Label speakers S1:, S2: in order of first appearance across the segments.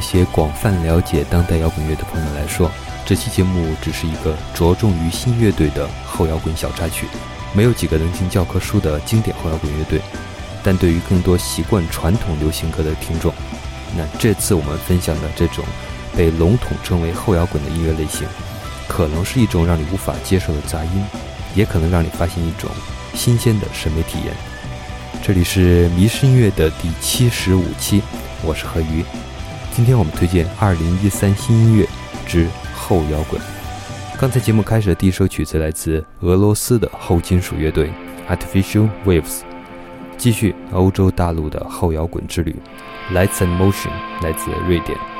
S1: 一些广泛了解当代摇滚乐的朋友来说，这期节目只是一个着重于新乐队的后摇滚小插曲，没有几个能进教科书的经典后摇滚乐队。但对于更多习惯传统流行歌的听众，那这次我们分享的这种被笼统称为后摇滚的音乐类型，可能是一种让你无法接受的杂音，也可能让你发现一种新鲜的审美体验。这里是迷失音乐的第七十五期，我是何鱼。今天我们推荐二零一三新音乐之后摇滚。刚才节目开始的第一首曲子来自俄罗斯的后金属乐队 Artificial Waves。继续欧洲大陆的后摇滚之旅，Lights and Motion 来自瑞典。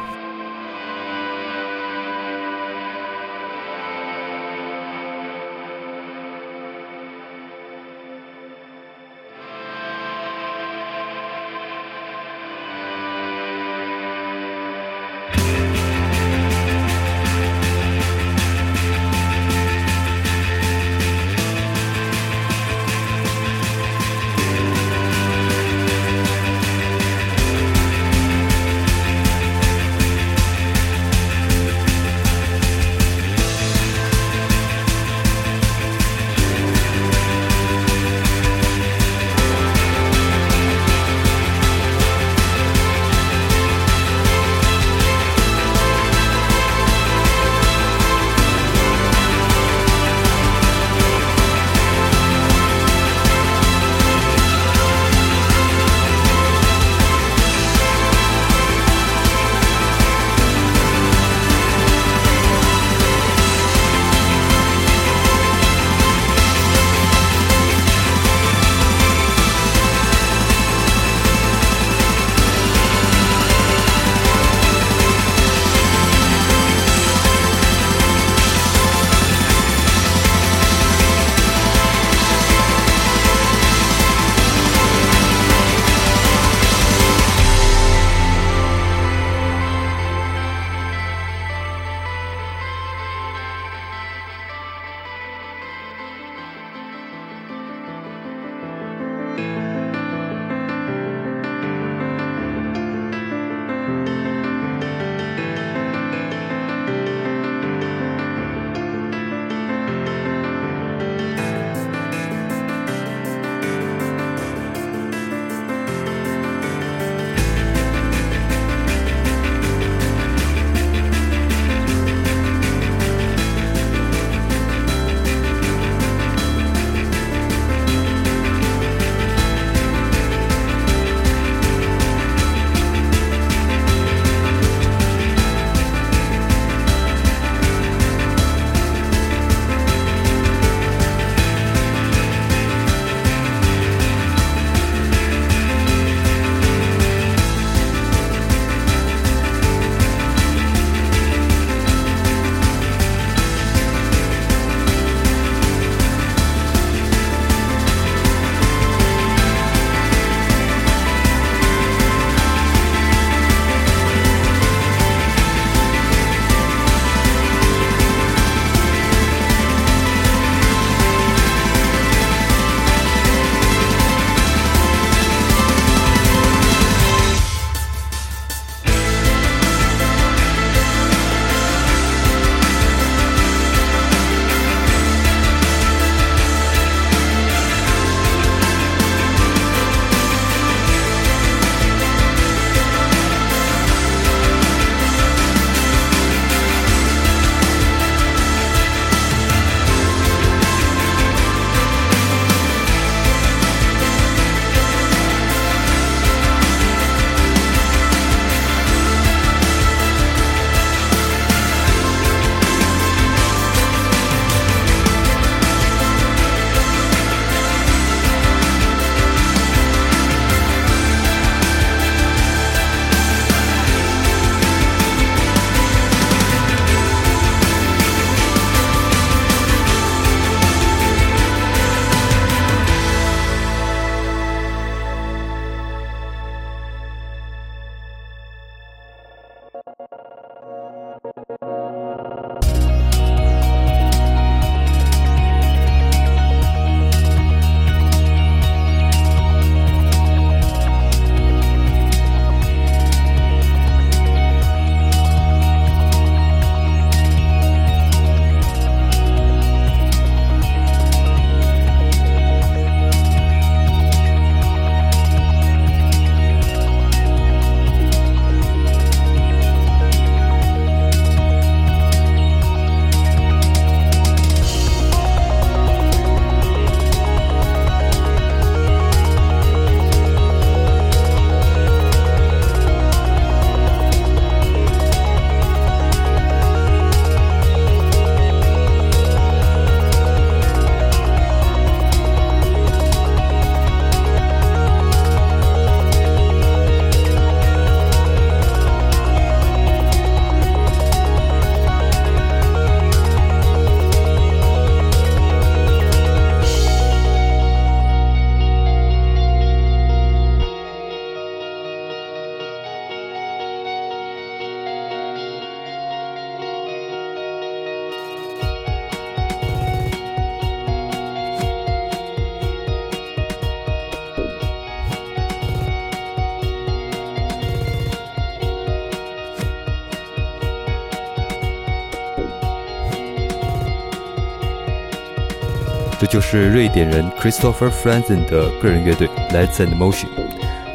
S1: 就是瑞典人 Christopher Franzen 的个人乐队 Let's and Motion。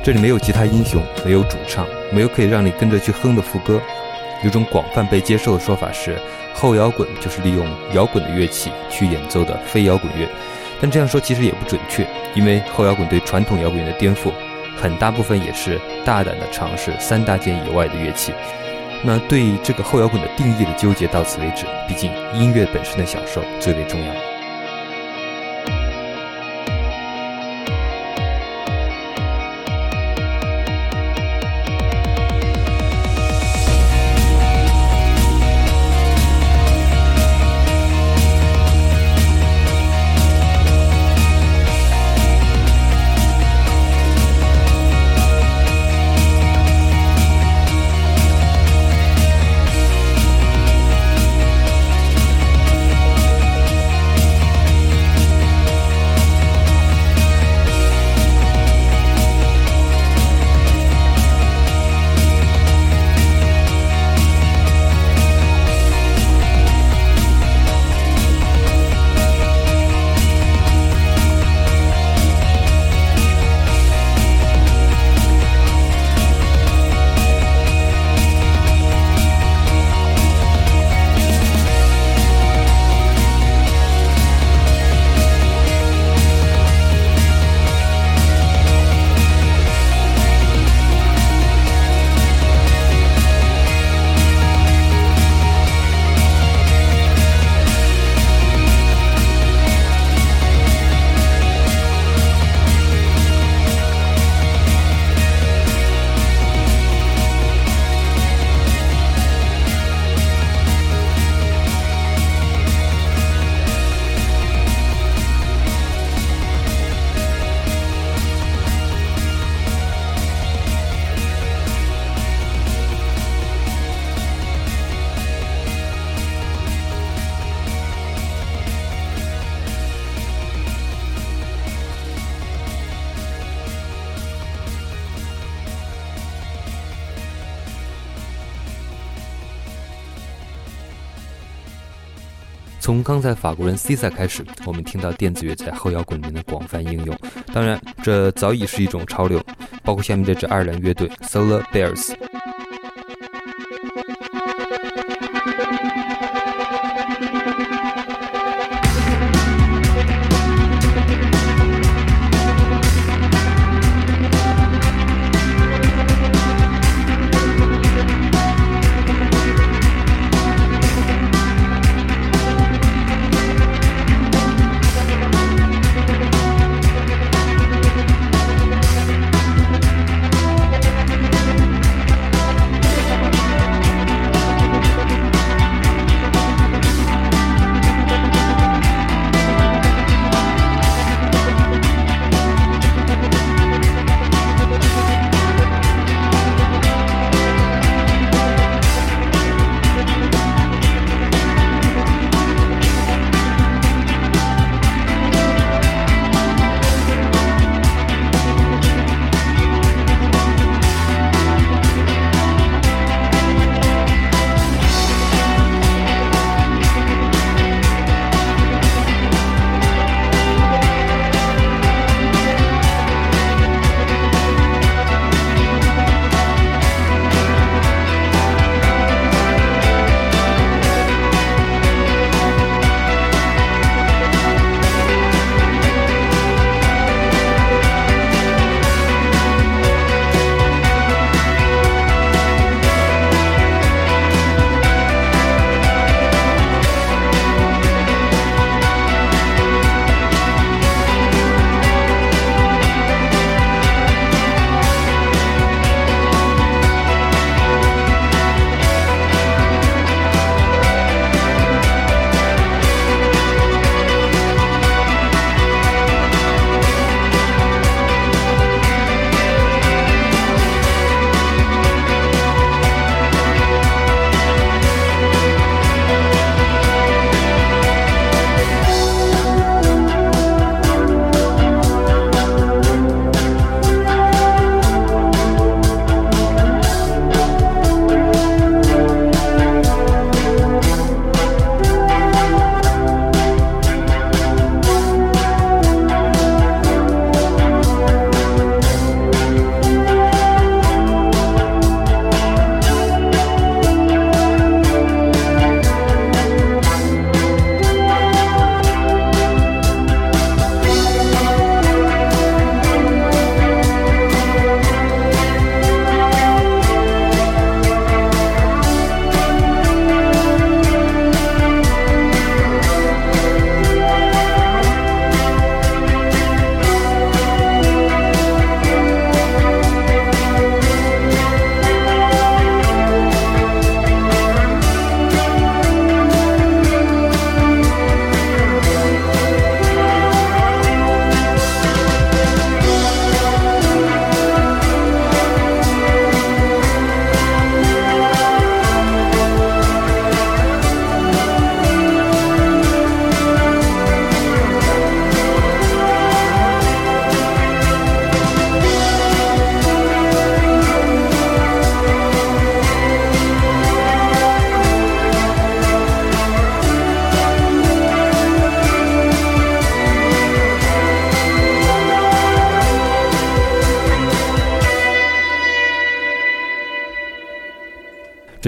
S1: 这里没有吉他英雄，没有主唱，没有可以让你跟着去哼的副歌。有种广泛被接受的说法是，后摇滚就是利用摇滚的乐器去演奏的非摇滚乐。但这样说其实也不准确，因为后摇滚对传统摇滚乐的颠覆，很大部分也是大胆的尝试三大件以外的乐器。那对这个后摇滚的定义的纠结到此为止，毕竟音乐本身的享受最为重要。刚才法国人 Cisa 开始，我们听到电子乐在后摇滚里面的广泛应用。当然，这早已是一种潮流，包括下面这支爱尔兰乐队 Solar Bears。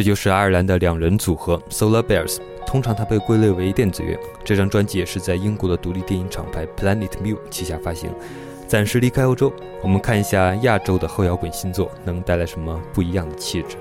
S2: 就是爱尔兰的两人组合 Solar Bears，通常它被归类为电子乐。这张专辑也是在英国的独立电影厂牌 Planet m u 旗下发行。暂时离开欧洲，我们看一下亚洲的后摇滚新作能带来什么不一样的气质。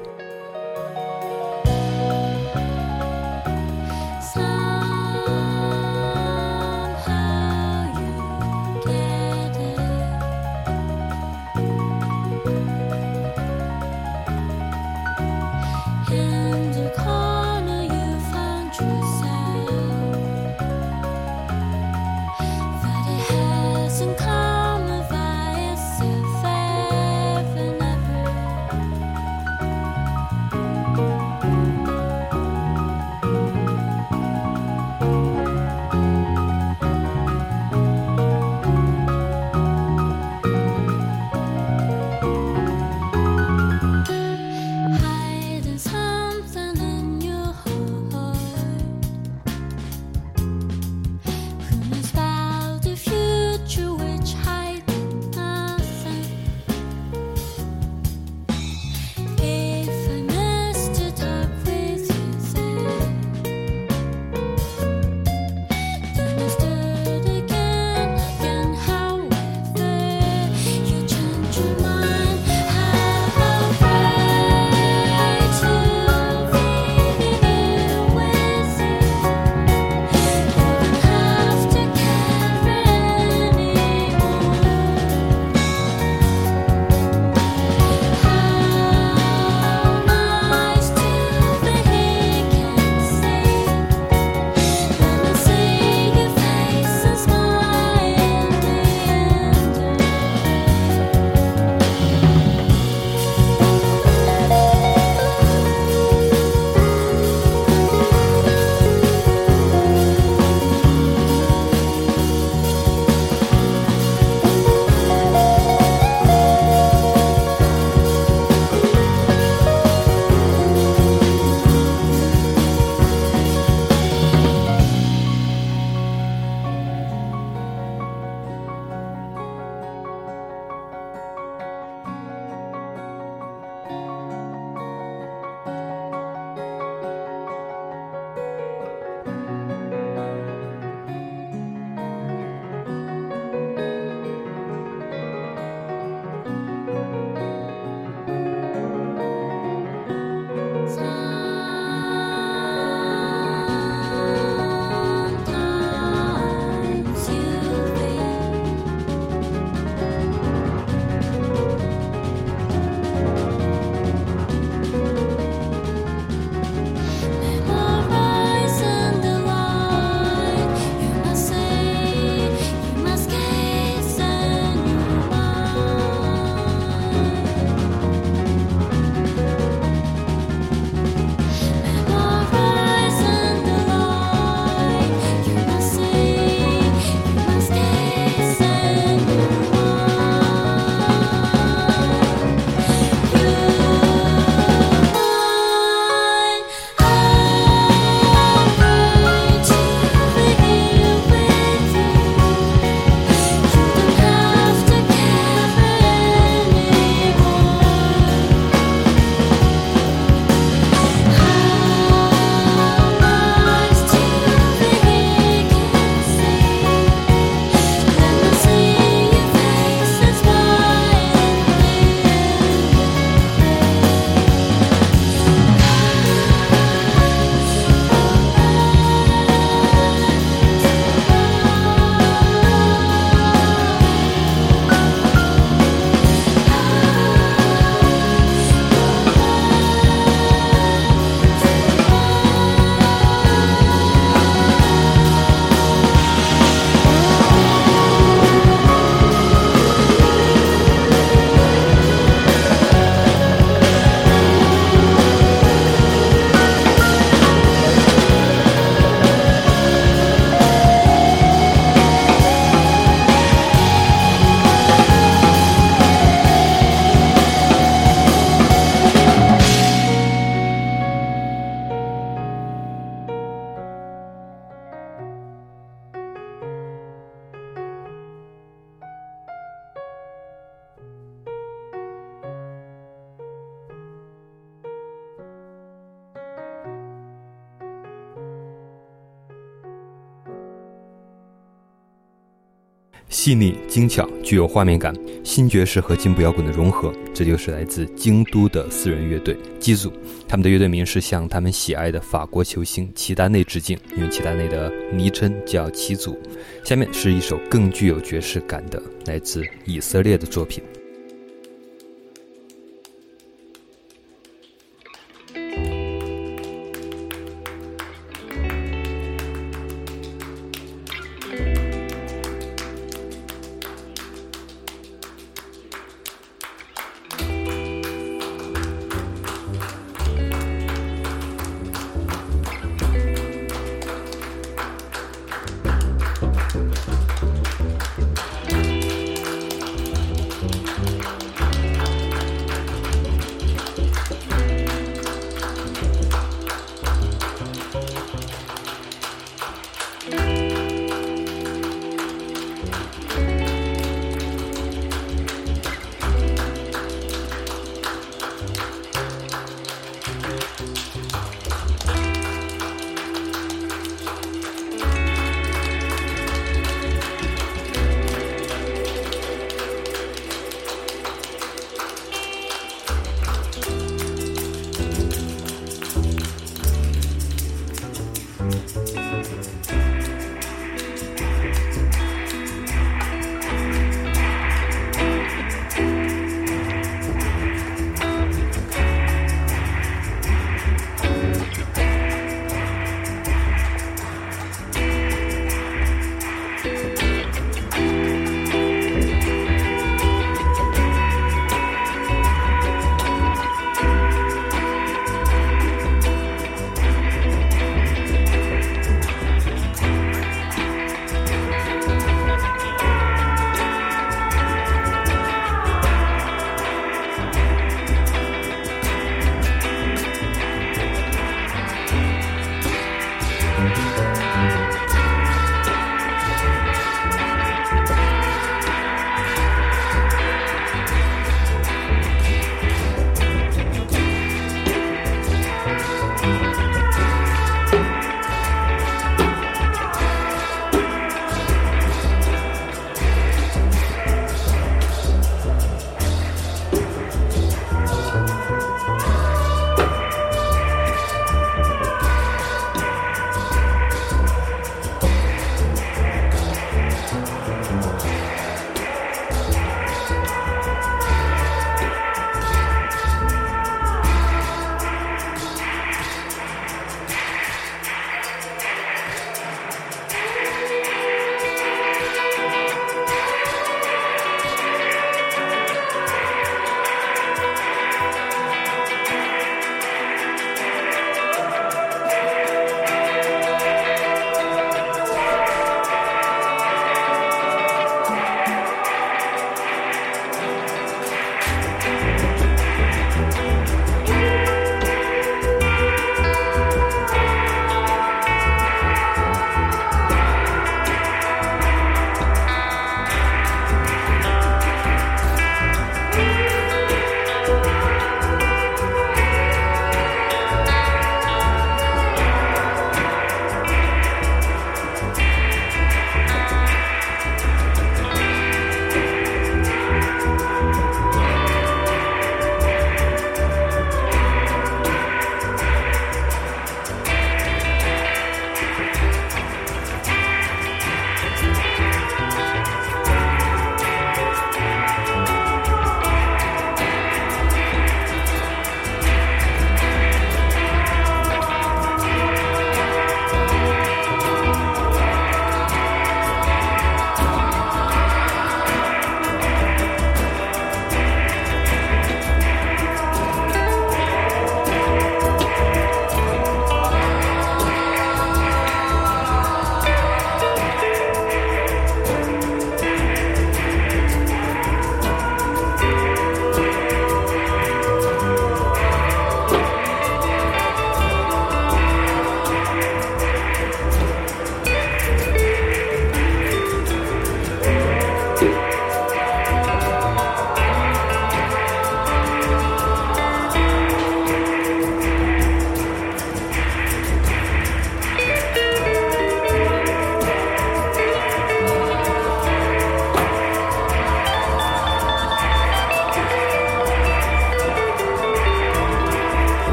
S1: 细腻精巧，具有画面感，新爵士和进步摇滚的融合，这就是来自京都的四人乐队机组。他们的乐队名是向他们喜爱的法国球星齐达内致敬，因为齐达内的昵称叫齐祖。下面是一首更具有爵士感的来自以色列的作品。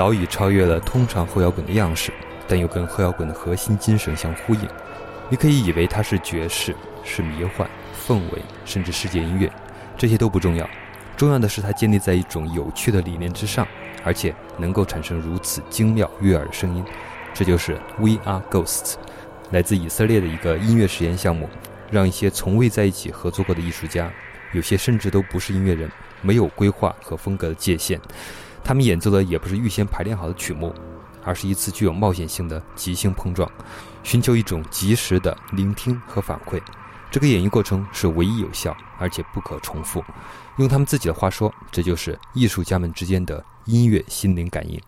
S1: 早已超越了通常后摇滚的样式，但又跟后摇滚的核心精神相呼应。你可以以为它是爵士，是迷幻、氛围，甚至世界音乐，这些都不重要。重要的是它建立在一种有趣的理念之上，而且能够产生如此精妙悦耳的声音。这就是 We Are Ghosts，来自以色列的一个音乐实验项目，让一些从未在一起合作过的艺术家，有些甚至都不是音乐人，没有规划和风格的界限。他们演奏的也不是预先排练好的曲目，而是一次具有冒险性的即兴碰撞，寻求一种及时的聆听和反馈。这个演绎过程是唯一有效而且不可重复。用他们自己的话说，这就是艺术家们之间的音乐心灵感应。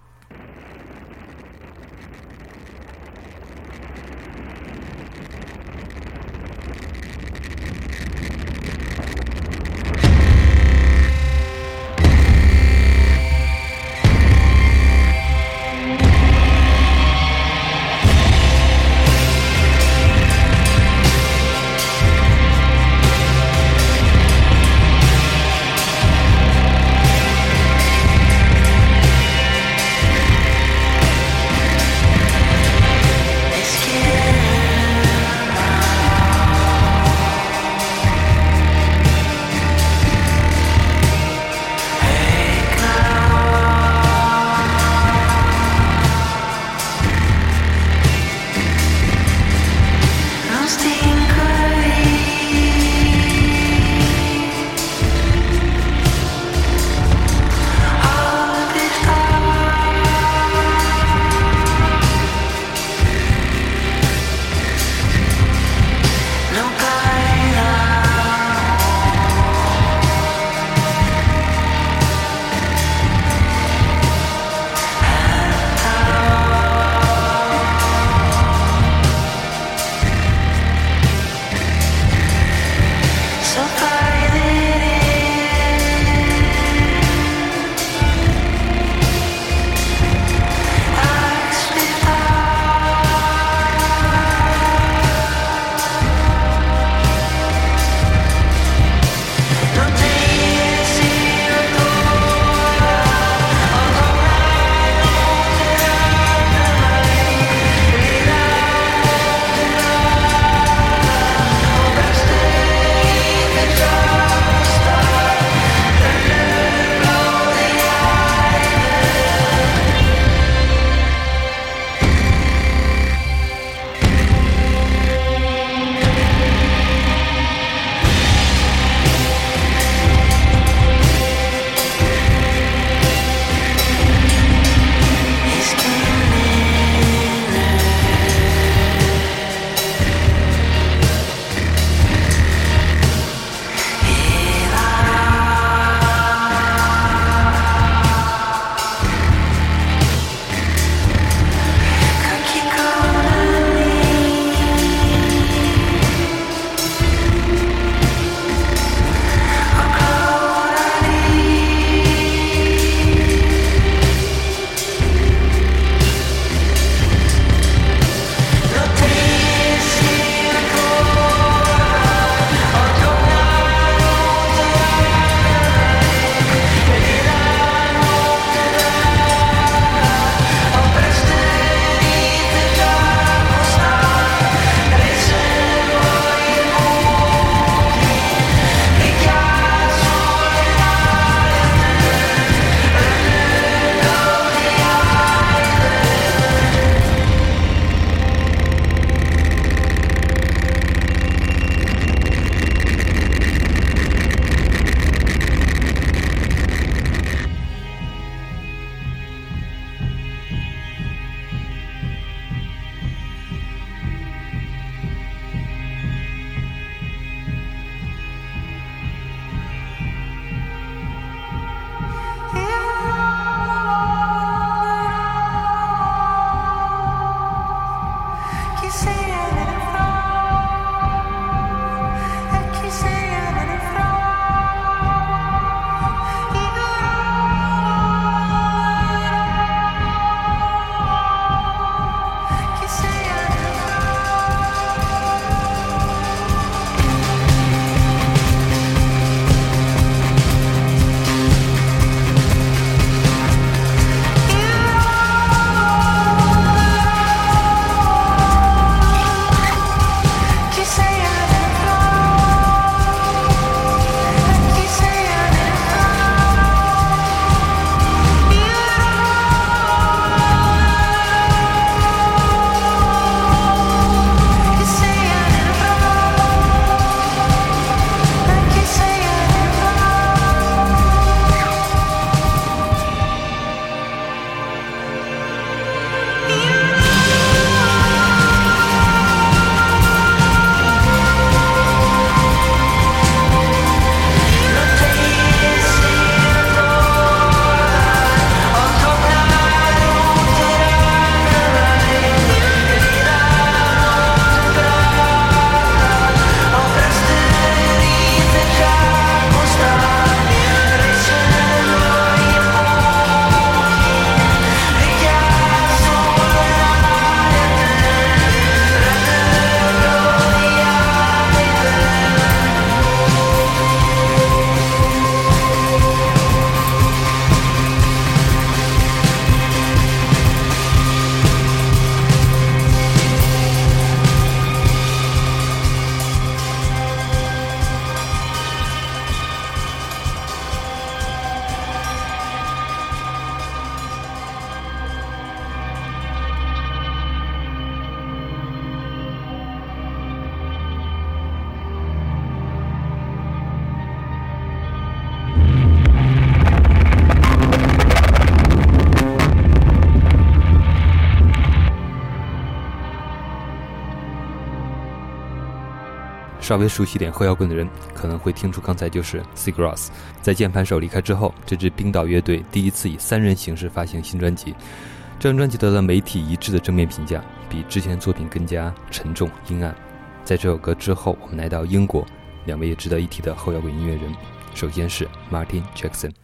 S1: 稍微熟悉点后摇滚的人可能会听出刚才就是 s i g r o s s。在键盘手离开之后，这支冰岛乐队第一次以三人形式发行新专辑。这张专辑得到媒体一致的正面评价，比之前作品更加沉重阴暗。在这首歌之后，我们来到英国，两位也值得一提的后摇滚音乐人，首先是 Martin Jackson。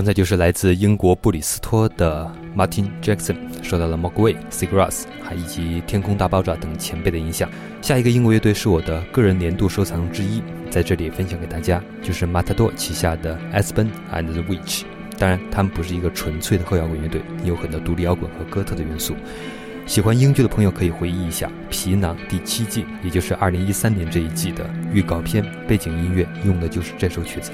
S1: 刚才就是来自英国布里斯托的 Martin Jackson 受到了 Mogwai、Seagrass 还以及天空大爆炸等前辈的影响。下一个英国乐队是我的个人年度收藏之一，在这里分享给大家，就是 Matador 旗下的 Aspen and the Witch。当然，他们不是一个纯粹的后摇滚乐队，有很多独立摇滚和哥特的元素。喜欢英剧的朋友可以回忆一下《皮囊》第七季，也就是2013年这一季的预告片，背景音乐用的就是这首曲子。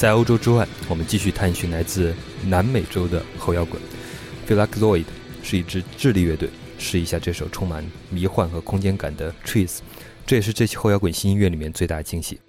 S1: 在欧洲之外，我们继续探寻来自南美洲的后摇滚。Felac Lloyd 是一支智利乐队，试一下这首充满迷幻和空间感的 Trees，这也是这期后摇滚新音乐里面最大的惊喜。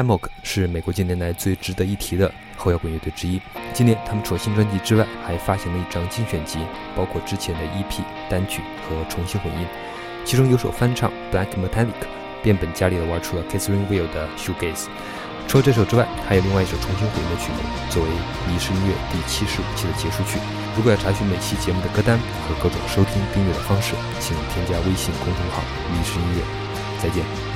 S1: Hammock 是美国近年来最值得一提的后摇滚乐队之一。今年，他们除了新专辑之外，还发行了一张精选集，包括之前的 EP、单曲和重新混音。其中有首翻唱《Black Metallic》，变本加厉地玩出了 Catherine Will 的 Shoegaze。除了这首之外，还有另外一首重新混音的曲目，作为《迷失音乐》第七十五期的结束曲。如果要查询每期节目的歌单和各种收听订阅的方式，请添加微信公众号“迷失音乐”。再见。